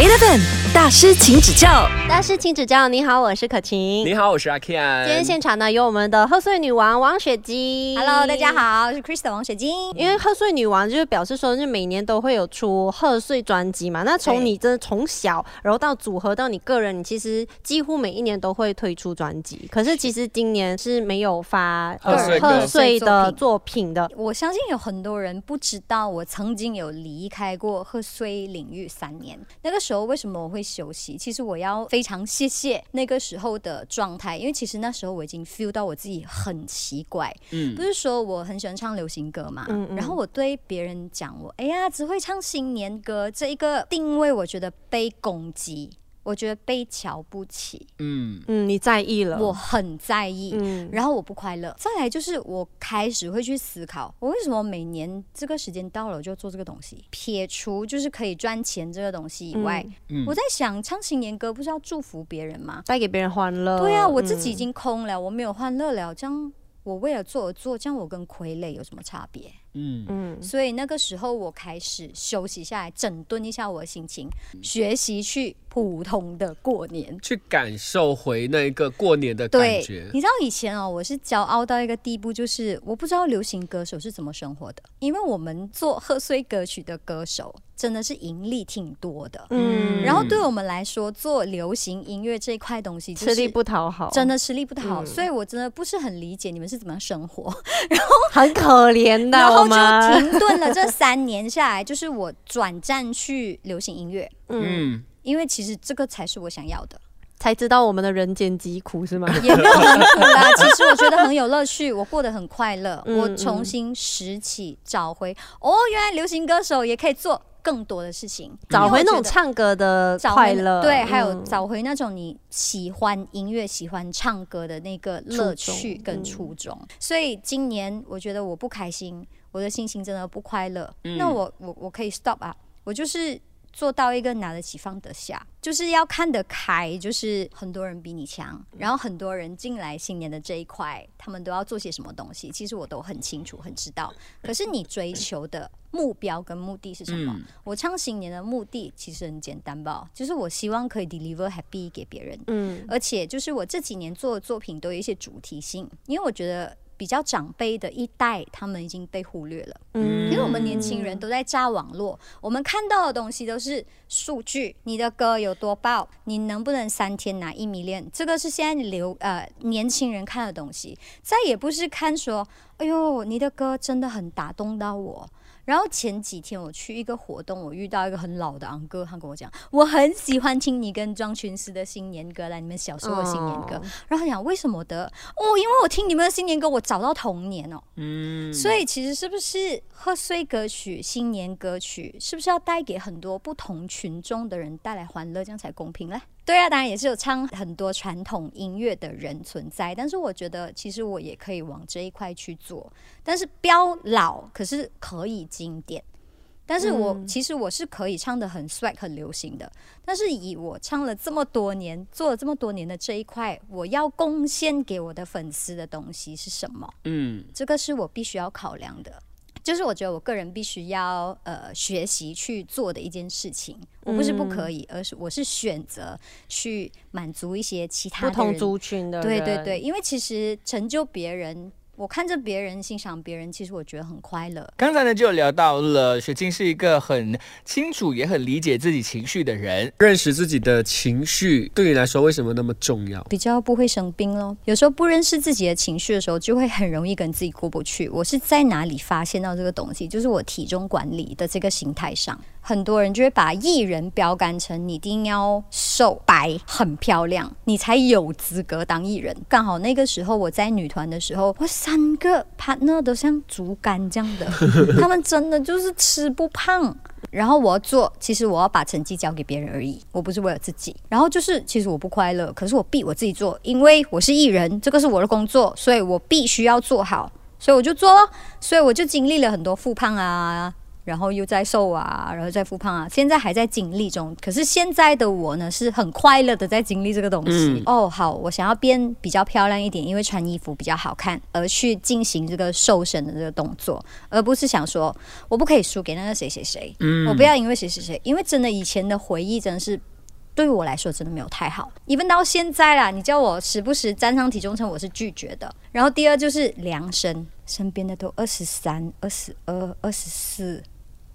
8 of them. 大师，请指教。大师请指教。你好，我是可晴。你好，我是阿 Ken。今天现场呢有我们的贺岁女王王雪晶。Hello，大家好，我是 Krista 王雪晶。因为贺岁女王就是表示说，就每年都会有出贺岁专辑嘛。那从你真的从小，然后到组合到你个人，你其实几乎每一年都会推出专辑。可是其实今年是没有发贺岁的作作品的。我相信有很多人不知道，我曾经有离开过贺岁领域三年。那个时候为什么我会休息？其实我要非常谢谢那个时候的状态，因为其实那时候我已经 feel 到我自己很奇怪。嗯不是说我很喜欢唱流行歌嘛，嗯嗯然后我对别人讲我，哎呀，只会唱新年歌这一个定位，我觉得被攻击，我觉得被瞧不起，嗯，嗯，你在意了。我很在意。嗯，然后我不快乐。再来就是我开始会去思考，我为什么每年这个时间到了我就做这个东西？撇除就是可以赚钱这个东西以外，嗯我在想唱新年歌不是要祝福别人吗？带给别人欢乐。对啊，我自己已嗯经空了，我没有欢乐了，这样我为了做而做，这样我跟傀儡有什么差别？嗯嗯所以那个时候我开始休息下来，整顿一下我的心情，学习去普通的过年。去感受回那个过年的感觉，。你知道以前哦，我是骄傲到一个地步，就是我不知道流行歌手是怎么生活的，因为我们做贺岁歌曲的歌手真的是盈利挺多的。嗯，然后对我们来说，做流行音乐这一块东西、就是，吃力不讨好，真的吃力不讨好，嗯所以我真的不是很理解你们是怎么样生活。然后很可怜的。就停顿了这三年下来，就是我转战去流行音乐，嗯，嗯，因为其实这个才是我想要的。才知道我们的人间疾苦是吗？也没有很苦啦。其实我觉得很有乐趣，我过得很快乐。嗯我重新拾起，找回哦，原来流行歌手也可以做更多的事情，找回那种唱歌的快乐，对，还有嗯找回那种你喜欢音乐、喜欢唱歌的那个乐趣初衷跟嗯初衷。所以今年我觉得我不开心，我的心情真的不快乐。嗯那我我我可以 stop 啊，我就是。做到一个拿得起放得下，就是要看得开，就是很多人比你强，然后很多人进来新年的这一块，他们都要做些什么东西，其实我都很清楚、很知道。可是你追求的目标跟目的是什么？嗯我唱新年的目的其实很简单吧，就是我希望可以 deliver happy 给别人，嗯而且就是我这几年做的作品都有一些主题性，因为我觉得比较长辈的一代他们已经被忽略了，嗯。因为我们年轻人都在炸网络，我们看到的东西都是数据，你的歌有多爆，你能不能三天拿一米链，这个是现在流呃年轻人看的东西，再也不是看说，哎呦你的歌真的很打动到我。然后前几天我去一个活动，我遇到一个很老的昂哥，他跟我讲，我很喜欢听你跟庄群师的新年歌来，你们小时候的新年歌。哦然后他讲为什么的？哦，因为我听你们的新年歌，我找到童年哦。嗯，所以其实是不是贺岁歌曲、新年歌曲，是不是要带给很多不同群众的人带来欢乐，这样才公平嘞？对啊，当然也是有唱很多传统音乐的人存在，但是我觉得其实我也可以往这一块去做，但是标老可是可以经典。但是我、嗯。其实我是可以唱的很 swag 很流行的，但是以我唱了这么多年，做了这么多年的这一块，我要贡献给我的粉丝的东西是什么？嗯。这个是我必须要考量的。就是我觉得我个人必须要呃学习去做的一件事情，我不是不可以，而是我是选择去满足一些其他不同族群的对对对，，因为其实成就别人，我看着别人欣赏别人，其实我觉得很快乐。刚才呢就聊到了，雪晶是一个很清楚也很理解自己情绪的人。认识自己的情绪对你来说为什么那么重要？比较不会生病咯。有时候不认识自己的情绪的时候，就会很容易跟自己过不去。我是在哪里发现到这个东西？就是我体重管理的这个形态上，很多人就会把艺人标杆成你一定要瘦、白、很漂亮，你才有资格当艺人。刚好那个时候我在女团的时候，我三个 partner 都像竹竿这样的，他们真的就是吃不胖。然后我要做，其实我要把成绩交给别人而已，我不是为了自己。然后就是，其实我不快乐，可是我逼我自己做，因为我是艺人，这个是我的工作，所以我必须要做好，所以我就做了。所以我就经历了很多复胖啊，然后又在瘦啊，然后再复胖啊，现在还在经历中。可是现在的我呢，是很快乐的在经历这个东西。嗯哦，好，我想要变比较漂亮一点，因为穿衣服比较好看，而去进行这个瘦身的这个动作，而不是想说我不可以输给那个谁谁谁，嗯我不要因为谁谁谁，因为真的以前的回忆真的是。对我来说真的没有太好，even 到现在啦，你叫我时不时站上体重秤，我是拒绝的。然后第二就是量身，身边的都二十三、二十二、二十四，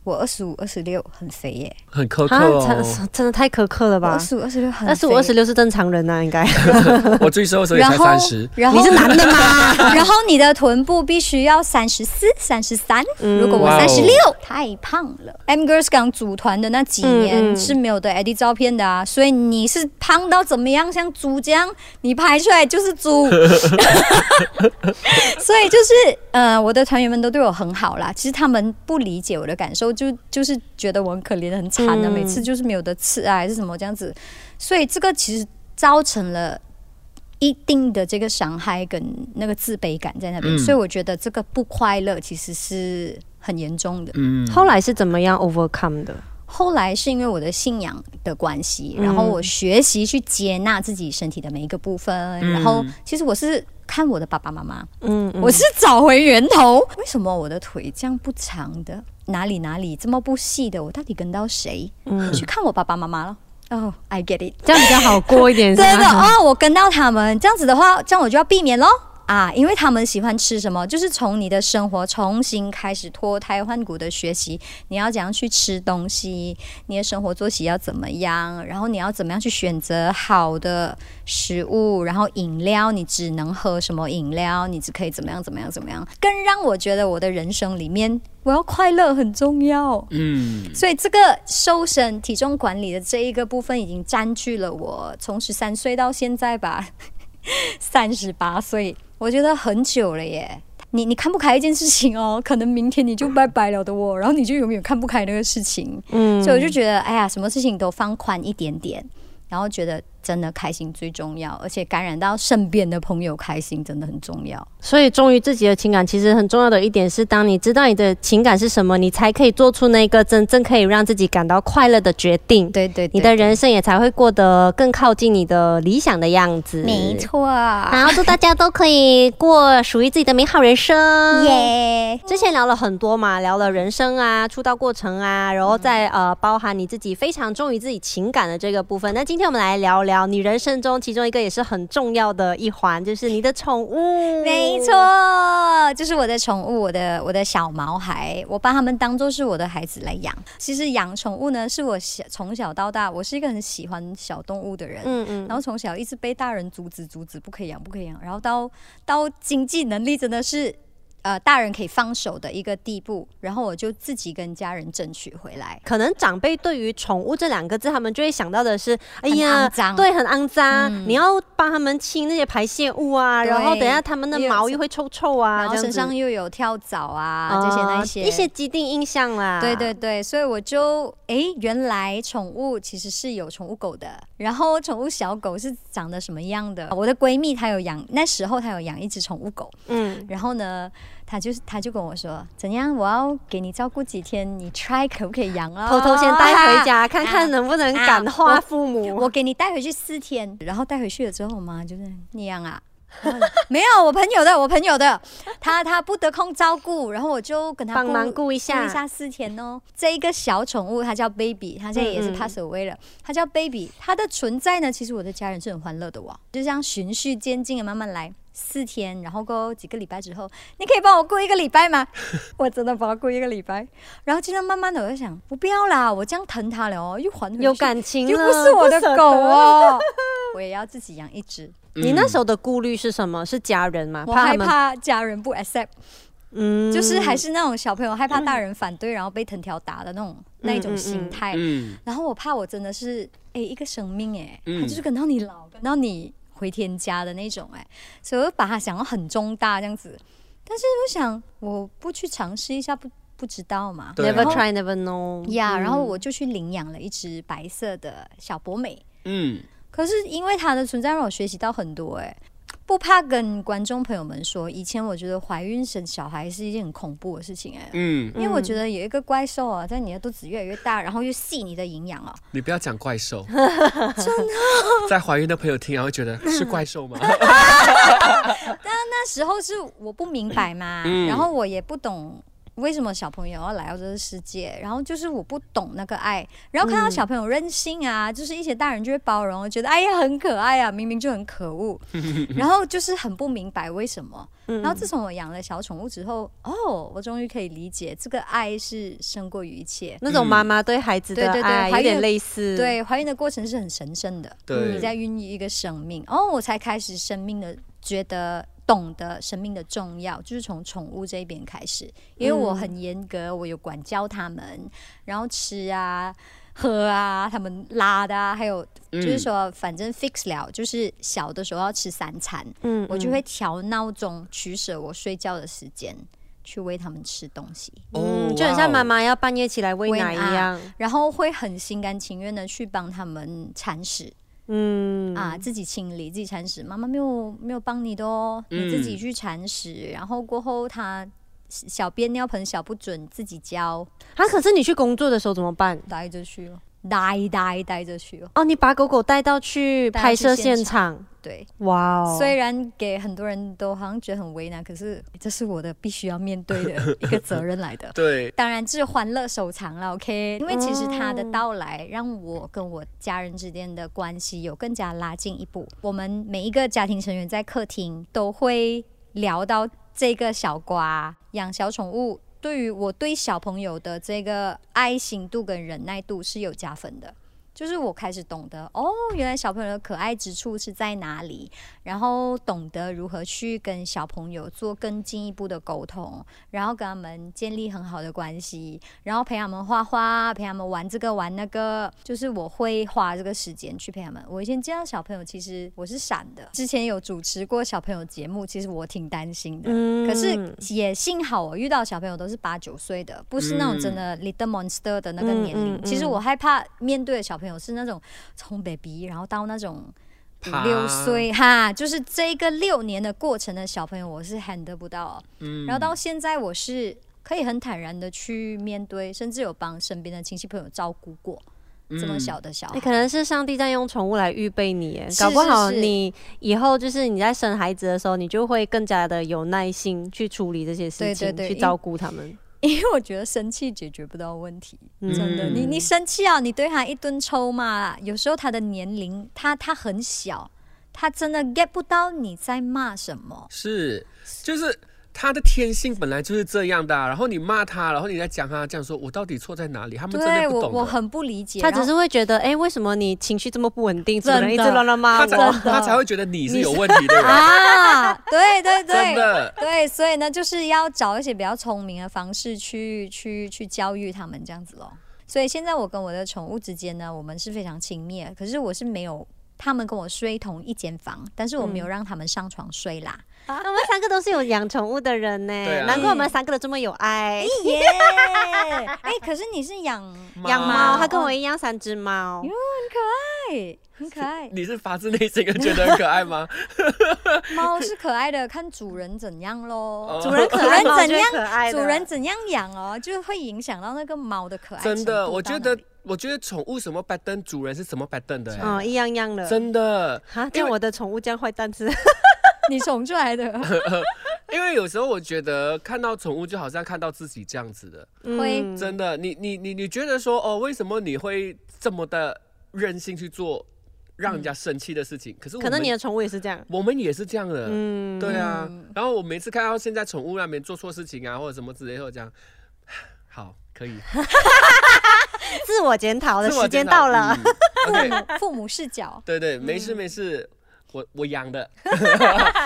我二十五、二十六，很肥耶。很苛刻啊，哦。真真的太苛刻了吧二？十五、二十六很肥，二十五、二十六是正常人呐、应该。我最瘦的时候也才然后三十，然后你是男的吗？然后你的臀部必须要三十四、三十三。如果我三十六，太胖了。M Girls 刚组团的那几年是没有的 edit 照片的啊，所以你是胖到怎么样，像猪这样，你拍出来就是猪。所以就是呃，我的团员们都对我很好啦。其实他们不理解我的感受，就就是觉得我很可怜、很惨的、嗯每次就是没有得吃啊，还是什么这样子。所以这个其实造成了。一定的这个伤害跟那个自卑感在那边，嗯所以我觉得这个不快乐其实是很严重的。嗯，后来是怎么样 overcome 的？后来是因为我的信仰的关系，嗯然后我学习去接纳自己身体的每一个部分，然后其实我是看我的爸爸妈妈，嗯，嗯我是找回源头。为什么我的腿这样不长的？哪里哪里这么不细的？我到底跟到谁？去看我爸爸妈妈了。哦、i get it。这样比较好过一点，是真的？哦，我跟到他们这样子的话，这样我就要避免喽。啊，因为他们喜欢吃什么，就是从你的生活重新开始脱胎换骨的学习，你要怎样去吃东西，你的生活作息要怎么样，然后你要怎么样去选择好的食物，然后饮料你只能喝什么饮料，你只可以怎么样怎么样怎么样，更让我觉得我的人生里面我要快乐很重要。嗯，所以这个瘦身体重管理的这一个部分，已经占据了我从十三岁到现在吧，三十八岁，我觉得很久了耶。你你看不开一件事情哦，可能明天你就拜拜了的哦，然后你就永远看不开那个事情，嗯所以我就觉得，哎呀，什么事情都放宽一点点，然后觉得真的开心最重要，而且感染到身边的朋友开心真的很重要。所以忠于自己的情感，其实很重要的一点是，当你知道你的情感是什么，你才可以做出那个真正可以让自己感到快乐的决定。对对你的人生也才会过得更靠近你的理想的样子。没。错，然后祝大家都可以过属于自己的美好人生。耶！之前聊了很多嘛，聊了人生啊、出道过程啊，然后再呃包含你自己非常忠于自己情感的这个部分。那今天我们来聊聊你人生中其中一个也是很重要的一环，就是你的宠物。没错，就是我的宠物，我的我的小毛孩，我把它们当做是我的孩子来养。其实养宠物呢，是我小从小到大，我是一个很喜欢小动物的人。嗯嗯，然后从小一直被大人阻止，阻止不可以养，不可以养。然后到到经济能力真的是呃大人可以放手的一个地步，然后我就自己跟家人争取回来。可能长辈对于“宠物”这两个字，他们就会想到的是，哎呀，脏。对，很肮脏，嗯。你要帮他们清那些排泄物啊，然后等一下他们的毛又会臭臭啊，然后身上又有跳蚤啊，这些啊那些。一些既定印象啦。对对对，所以我就哎，原来宠物其实是有宠物狗的，然后宠物小狗是长得什么样的？我的闺蜜她有养，那时候她有养一只宠物狗，嗯，然后呢，她就是她就跟我说，怎样，我要给你照顾几天，你 try 可不可以养啊？偷偷先带回家，看看能不能感化父母。我给你带回去四天，然后带回去了之后，我妈就是那样啊。没有，我朋友的，我朋友的，他他不得空照顾，然后我就跟他帮忙顾一顾下一下四天哦。这一个小宠物，它叫 Baby，它现在也是 pass away 了。它叫 Baby，它的存在呢，其实我的家人是很欢乐的哇，就这样循序渐进的慢慢来。四天，然后过后几个礼拜之后，你可以帮我过一个礼拜吗？我真的帮他过一个礼拜，然后就这样慢慢的，我就想，我不要啦，我这样疼它了哦，又还回去，有感情又，不是我的狗。哦，我也要自己养一只。你那时候的顾虑是什么？是家人吗？我害，怕家人不 accept，嗯就是还是那种小朋友害怕大人反对，然后被藤条打的那种那一种心态。嗯，然后我怕我真的是哎、一个生命哎、嗯他就是跟到你老，跟到你回天家的那种哎、所以我就把它想要很重大这样子。但是我想我不去尝试一下不不知道嘛。never try never know 呀嗯然后我就去领养了一只白色的小博美。嗯，可是因为它的存在让我学习到很多哎、不怕跟观众朋友们说，以前我觉得怀孕生小孩是一件很恐怖的事情哎、嗯，因为我觉得有一个怪兽啊，在你的肚子越来越大，然后又吸你的营养啊。你不要讲怪兽，真的，在怀孕的朋友听然后觉得是怪兽吗？但那时候是我不明白嘛，嗯然后我也不懂。为什么小朋友要来到这个世界？然后就是我不懂那个爱，然后看到小朋友任性啊，就是一些大人就会包容，觉得哎呀很可爱啊，明明就很可恶，然后就是很不明白为什么。嗯然后自从我养了小宠物之后，哦，我终于可以理解这个爱是胜过于一切。那种妈妈对孩子的对对对爱有点类似，，对，怀孕的过程是很神圣的，你在孕育一个生命，哦，我才开始生命的觉得懂得生命的重要，就是从宠物这一边开始，因为我很严格，我有管教他们，然后吃啊。喝啊，他们拉的啊，还有就是说，反正 fix 了，就是小的时候要吃三餐，嗯我就会调闹钟，取舍我睡觉的时间，去喂他们吃东西。嗯，哦就很像妈妈要半夜起来喂奶一样，然后会很心甘情愿的去帮他们铲屎，嗯。啊，自己清理自己铲屎，妈妈没有没有帮你的哦，你自己去铲屎，然后过后他小便尿盆小不准自己教，啊，可是你去工作的时候怎么办？待着去哦，带带带着去哦，哦，你把狗狗带到去拍摄现现场，对，哇哦！虽然给很多人都好像觉得很为难，可是这是我的必须要面对的 一个责任来的。对，当然是欢乐收藏了，OK。因为其实它的到来让我跟我家人之间的关系有更加拉近一步。我们每一个家庭成员在客厅都会聊到这个小瓜养小宠物，对于我对小朋友的这个爱心度跟忍耐度是有加分的。就是我开始懂得哦，原来小朋友的可爱之处是在哪里，然后懂得如何去跟小朋友做更进一步的沟通，然后跟他们建立很好的关系，然后陪他们画画，陪他们玩这个玩那个，就是我会花这个时间去陪他们。我以前见到小朋友，其实我是闪的，之前有主持过小朋友节目，其实我挺担心的。嗯可是也幸好我遇到小朋友都是八九岁的，不是那种真的 little monster 的那个年龄。嗯其实我害怕面对的小朋友是那种从 baby 然后到那种五六岁哈，就是这个六年的过程的小朋友，我是 handle 不到。嗯然后到现在，我是可以很坦然的去面对，甚至有帮身边的亲戚朋友照顾过这么小的小孩。欸可能是上帝在用宠物来预备你耶，搞不好你以后就是你在生孩子的时候，你就会更加的有耐心去处理这些事情，去照顾他们。因为我觉得生气解决不到问题，嗯真的。你你生气啊，你对他一顿臭骂，有时候他的年龄，他他很小，他真的 get 不到你在骂什么。是，就是他的天性本来就是这样的啊、然后你骂他，然后你再讲他，这样说我到底错在哪里？他们真的不懂的。我我很不理解，他只是会觉得，哎、为什么你情绪这么不稳定？主真的人一直乱乱骂他才我。他才会觉得你是有问题的人，啊，对对真对。的。对，所以呢，就是要找一些比较聪明的方式去去去教育他们这样子咯。所以现在我跟我的宠物之间呢，我们是非常亲密的，可是我是没有他们跟我睡同一间房，但是我没有让他们上床睡啦。我们三个都是有养宠物的人呢，对啊难怪我们三个都这么有爱。耶！哎，可是你是养养猫，猫它跟我一样三只猫。哟爱，很可爱。你是发自内心的觉得很可爱吗？猫是可爱的，看主人怎样咯。主人可主爱，猫就会人怎样可爱的主人怎样养哦，就会影响到那个猫的可爱程度真的，我觉得到哪里，我觉得宠物什么 pattern，主人是什么 pattern 的、欸，嗯，一样样的。真的。哈，这样我的宠物这样坏蛋是？你宠出来的。因为有时候我觉得看到宠物就好像看到自己这样子的，会嗯真的。你你你你觉得说哦，为什么你会这么的任性去做让人家生气的事情？可是可能你的宠物也是这样。我们也是这样的，嗯，对啊嗯。然后我每次看到现在宠物那边做错事情啊，或者什么之类，或者这样，好可以。自我检讨的时间到了。嗯 OK，父母视角。对对，没事没事，我我养的。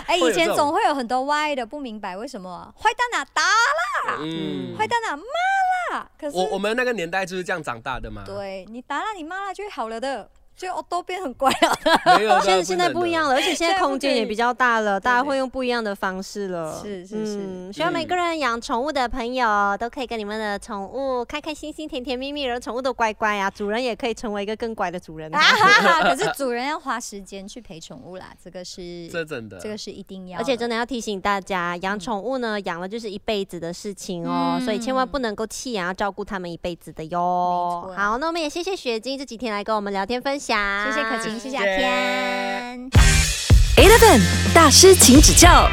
哎，以前总会有很多歪的，不明白为什么坏蛋啊打啦嗯，坏蛋啊骂啦，可是我我们那个年代就是这样长大的嘛。对你打了你骂了就会好了的。就哦都变很乖了。没有，现在现在不一样了。而且现在空间也比较大了，大家会用不一样的方式了。是是是嗯希望每个人养宠物的朋友都可以跟你们的宠物开开心心、甜甜蜜蜜，然后宠物都乖乖啊，主人也可以成为一个更乖的主人。啊哈哈！可 是主人要花时间去陪宠物啦，这个是这真的，这个是一定要，而且真的要提醒大家，养宠物呢，养了就是一辈子的事情哦，嗯所以千万不能够弃养，要照顾它们一辈子的哟好，那我们也谢谢雪晶这几天来跟我们聊天分享，谢谢可晴，谢谢阿天。Eleven 大师，请指教。